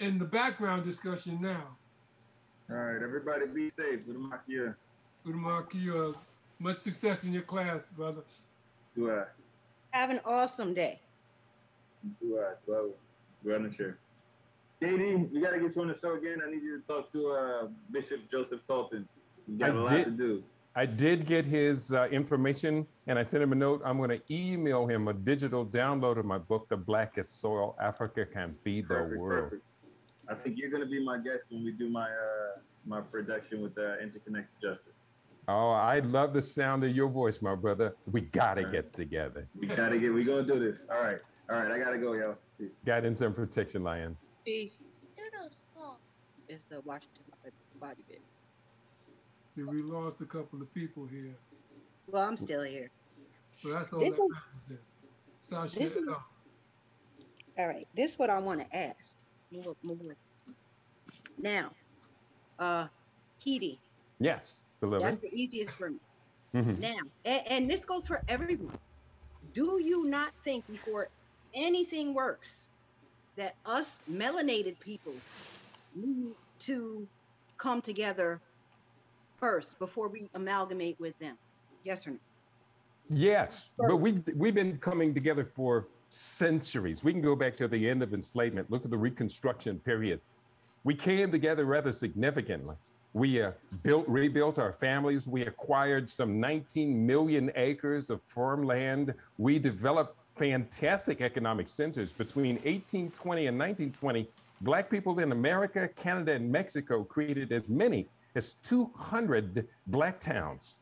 in the background discussion now. All right, everybody be safe. Udamakia. Udamakia, much success in your class, brother. Do I? Have an awesome day. Do I? Do I? Do I not sure? JD, we got to get you on the show again. I need you to talk to uh, Bishop Joseph Talton. You got I a lot did, to do. I did get his uh, information and I sent him a note. I'm going to email him a digital download of my book, The Blackest Soil Africa Can Feed perfect, the World. Perfect. I think you're going to be my guest when we do my uh, my production with uh, Interconnected Justice. Oh, I love the sound of your voice, my brother. We got to right. get together. We got to get, we going to do this. All right. All right. I got to go, yo. Peace. Guidance and protection, Lion. Peace. It's the Washington body bit. See, we lost a couple of people here. Well, I'm still here. But that's all this that is, Sasha, this is, all right. This is what I want to ask. Move, move. Now, uh, Kitty. Yes, deliver. That's the easiest for me. Mm-hmm. Now, and, and this goes for everyone. Do you not think before anything works that us melanated people need to come together first before we amalgamate with them? Yes or no? Yes, but we we've been coming together for centuries. We can go back to the end of enslavement. Look at the Reconstruction period. We came together rather significantly. We uh, built, rebuilt our families. We acquired some 19 million acres of farmland. We developed fantastic economic centers between 1820 and 1920. Black people in America, Canada, and Mexico created as many as 200 black towns.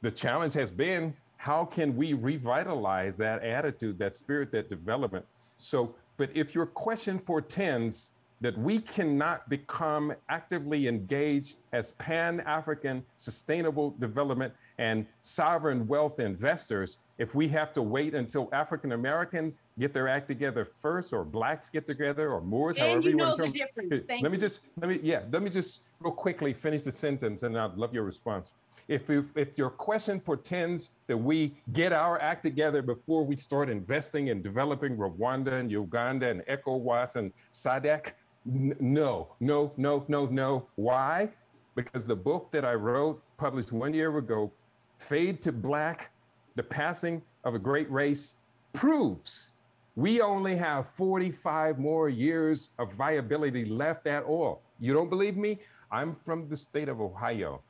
The challenge has been how can we revitalize that attitude, that spirit, that development? So, but if your question portends that we cannot become actively engaged as Pan African sustainable development and sovereign wealth investors if we have to wait until African Americans get their act together first, or blacks get together, or Moors, and however you, know the difference. Thank let me just let me yeah let me just real quickly finish the sentence, and I'd love your response. If if, if your question portends that we get our act together before we start investing in developing Rwanda and Uganda and ECOWAS and SADC, no, no, no, no, no. Why? Because the book that I wrote, published one year ago, Fade to Black, The Passing of a Great Race, proves we only have 45 more years of viability left at all. You don't believe me? I'm from the state of Ohio.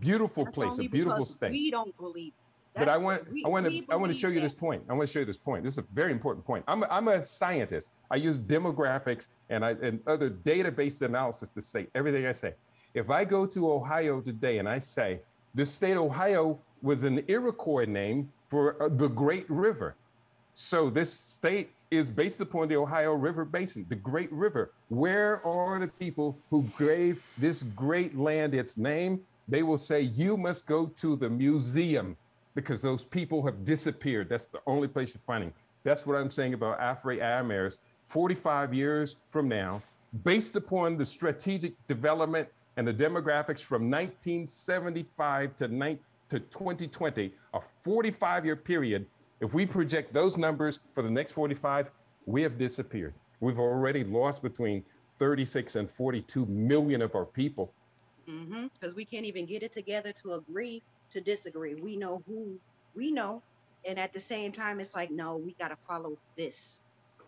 Beautiful That's place, a beautiful state. We don't believe but I want, we, I want to, I want to show you this point. I want to show you this point. This is a very important point. I'm, a, I'm a scientist. I use demographics and I and other database analysis to say everything I say. If I go to Ohio today and I say the state of Ohio was an Iroquois name for uh, the Great River, so this state is based upon the Ohio River Basin, the Great River. Where are the people who gave this great land its name? They will say, You must go to the museum because those people have disappeared. That's the only place you're finding. That's what I'm saying about Afri Ameris. 45 years from now, based upon the strategic development and the demographics from 1975 to, to 2020, a 45 year period, if we project those numbers for the next 45, we have disappeared. We've already lost between 36 and 42 million of our people. Because mm-hmm, we can't even get it together to agree to disagree. We know who we know, and at the same time, it's like, no, we got to follow this.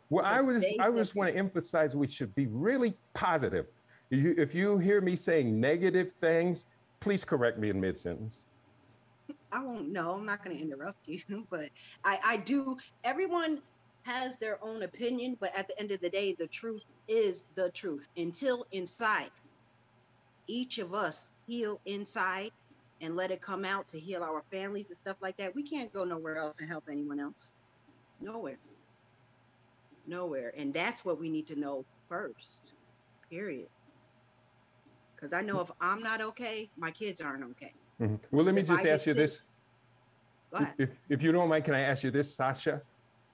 Well, I was I just want to emphasize we should be really positive. If you, if you hear me saying negative things, please correct me in mid sentence. I won't. No, I'm not going to interrupt you, but I I do. Everyone has their own opinion, but at the end of the day, the truth is the truth. Until inside, each of us heal inside and let it come out to heal our families and stuff like that, we can't go nowhere else and help anyone else. Nowhere. Nowhere. And that's what we need to know first. Period. Because I know if I'm not okay, my kids aren't okay. Mm-hmm. Well, let me just ask you sick, this. If, if you don't mind, can I ask you this, Sasha?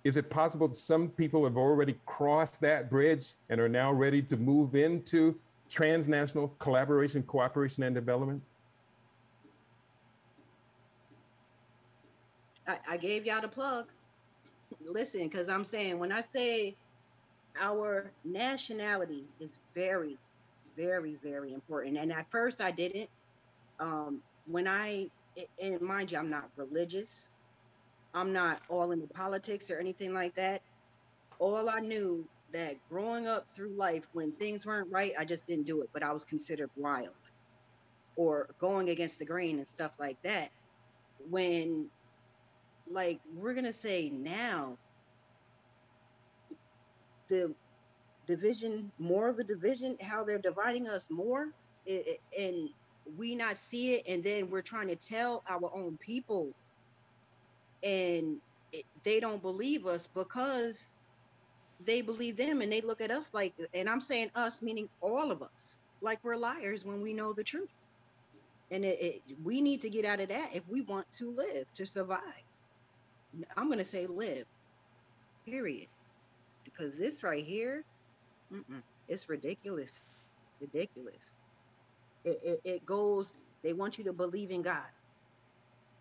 Is it possible that some people have already crossed that bridge and are now ready to move into transnational collaboration, cooperation, and development? I, I gave y'all the plug. Listen, because I'm saying when I say our nationality is very, very, very important. And at first, I didn't. Um, when I, and mind you, I'm not religious. I'm not all into politics or anything like that. All I knew that growing up through life, when things weren't right, I just didn't do it. But I was considered wild or going against the grain and stuff like that. When, like, we're gonna say now, the division, more of the division, how they're dividing us more, and we not see it, and then we're trying to tell our own people, and they don't believe us because they believe them, and they look at us like, and I'm saying us, meaning all of us, like we're liars when we know the truth. And we need to get out of that if we want to live, to survive. I'm going to say live, period. Because this right here, it's ridiculous. Ridiculous. It, it, it goes, they want you to believe in God.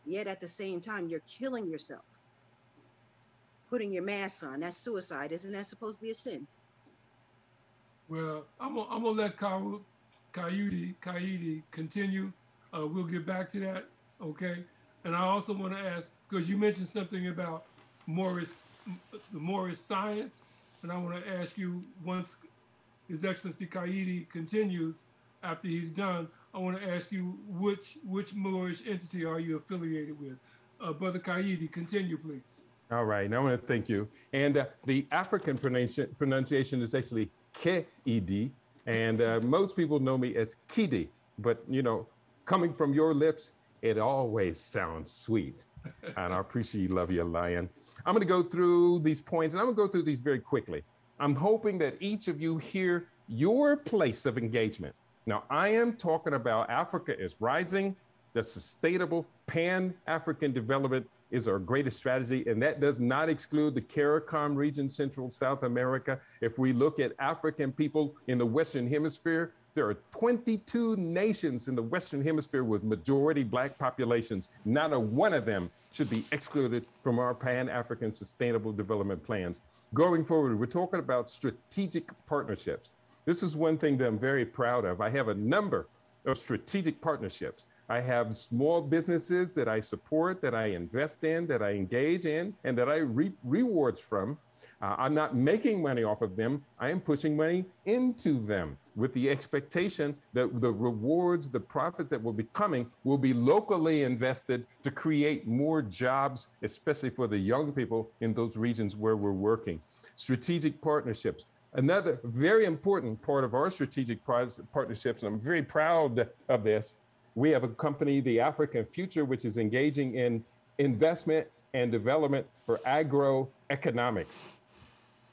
Yet at the same time, you're killing yourself. Putting your mask on, that's suicide. Isn't that supposed to be a sin? Well, I'm gonna, I'm gonna let Coyote, Coyote continue uh, we'll get back to that, okay? And I also want to ask because you mentioned something about Morris, the Moorish science, and I want to ask you once His Excellency Kaidi continues after he's done. I want to ask you which which Moorish entity are you affiliated with? Uh, Brother Kaidi, continue, please. All right, I want to thank you. And uh, the African pronunci- pronunciation is actually K-E-D, and uh, most people know me as Kidi. But you know, coming from your lips, it always sounds sweet. And I appreciate you, love you, lion. I'm going to go through these points, and I'm going to go through these very quickly. I'm hoping that each of you hear your place of engagement. Now, I am talking about Africa is rising, the sustainable pan African development is our greatest strategy, and that does not exclude the CARICOM region, Central South America. If we look at African people in the Western Hemisphere, there are 22 nations in the Western Hemisphere with majority Black populations. Not a one of them should be excluded from our Pan African Sustainable Development Plans. Going forward, we're talking about strategic partnerships. This is one thing that I'm very proud of. I have a number of strategic partnerships. I have small businesses that I support, that I invest in, that I engage in, and that I reap rewards from. Uh, I'm not making money off of them. I am pushing money into them with the expectation that the rewards, the profits that will be coming will be locally invested to create more jobs, especially for the young people in those regions where we're working. Strategic partnerships. Another very important part of our strategic partnerships, and I'm very proud of this, we have a company, the African Future, which is engaging in investment and development for agroeconomics.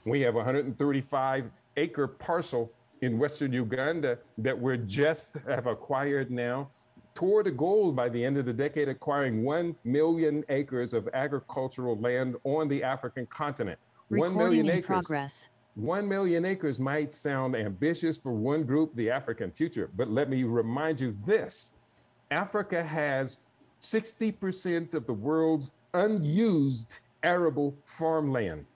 We have 135 acre parcel in Western Uganda that we're just have acquired now toward a goal by the end of the decade acquiring 1 million acres of agricultural land on the African continent. Recording 1 million acres. Progress. 1 million acres might sound ambitious for one group, the African future, but let me remind you this Africa has 60% of the world's unused arable farmland.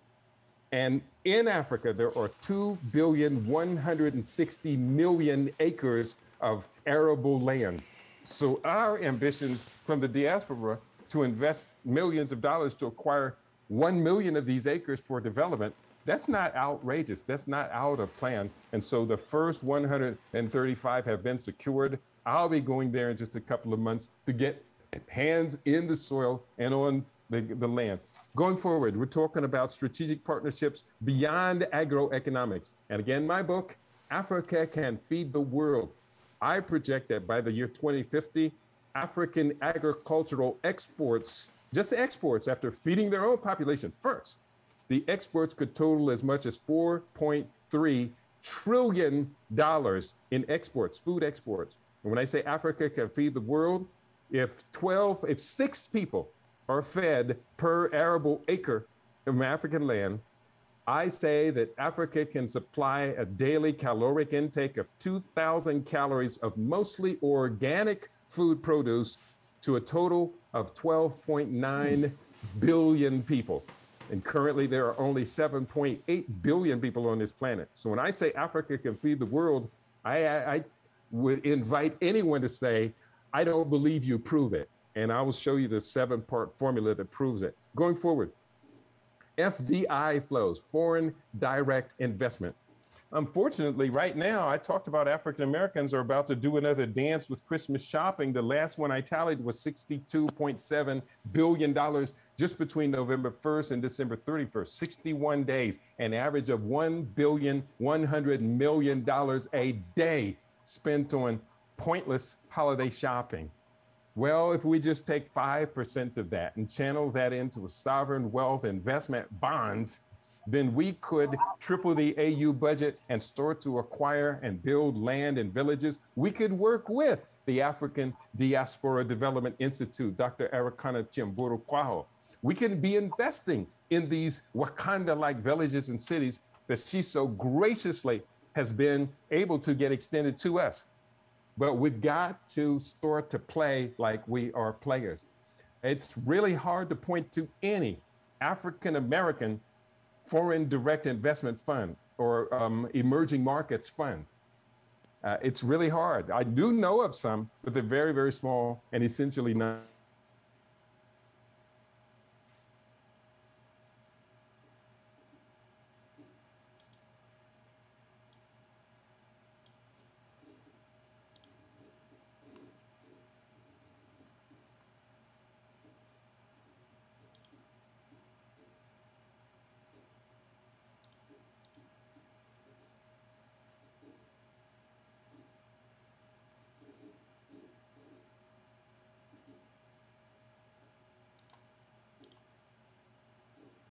And in Africa, there are 2 billion 160 million acres of arable land. So our ambitions from the diaspora to invest millions of dollars to acquire 1 million of these acres for development, that's not outrageous. That's not out of plan. And so the first 135 have been secured. I'll be going there in just a couple of months to get hands in the soil and on the, the land. Going forward, we're talking about strategic partnerships beyond agroeconomics. And again, my book, Africa Can Feed the World. I project that by the year 2050, African agricultural exports, just exports after feeding their own population first, the exports could total as much as 4.3 trillion dollars in exports, food exports. And when I say Africa can feed the world, if 12, if six people are fed per arable acre of African land, I say that Africa can supply a daily caloric intake of 2,000 calories of mostly organic food produce to a total of 12.9 billion people. And currently, there are only 7.8 billion people on this planet. So when I say Africa can feed the world, I, I, I would invite anyone to say, I don't believe you, prove it. And I will show you the seven part formula that proves it. Going forward, FDI flows, foreign direct investment. Unfortunately, right now, I talked about African Americans are about to do another dance with Christmas shopping. The last one I tallied was $62.7 billion just between November 1st and December 31st, 61 days, an average of $1 billion, $100 million a day spent on pointless holiday shopping. Well, if we just take 5% of that and channel that into a sovereign wealth investment bonds, then we could triple the AU budget and start to acquire and build land and villages. We could work with the African Diaspora Development Institute, Dr. Arikana Chihombori-Quao. We can be investing in these Wakanda-like villages and cities that she so graciously has been able to get extended to us. But we've got to start to play like we are players. It's really hard to point to any African American foreign direct investment fund or um, emerging markets fund. Uh, it's really hard. I do know of some, but they're very, very small and essentially not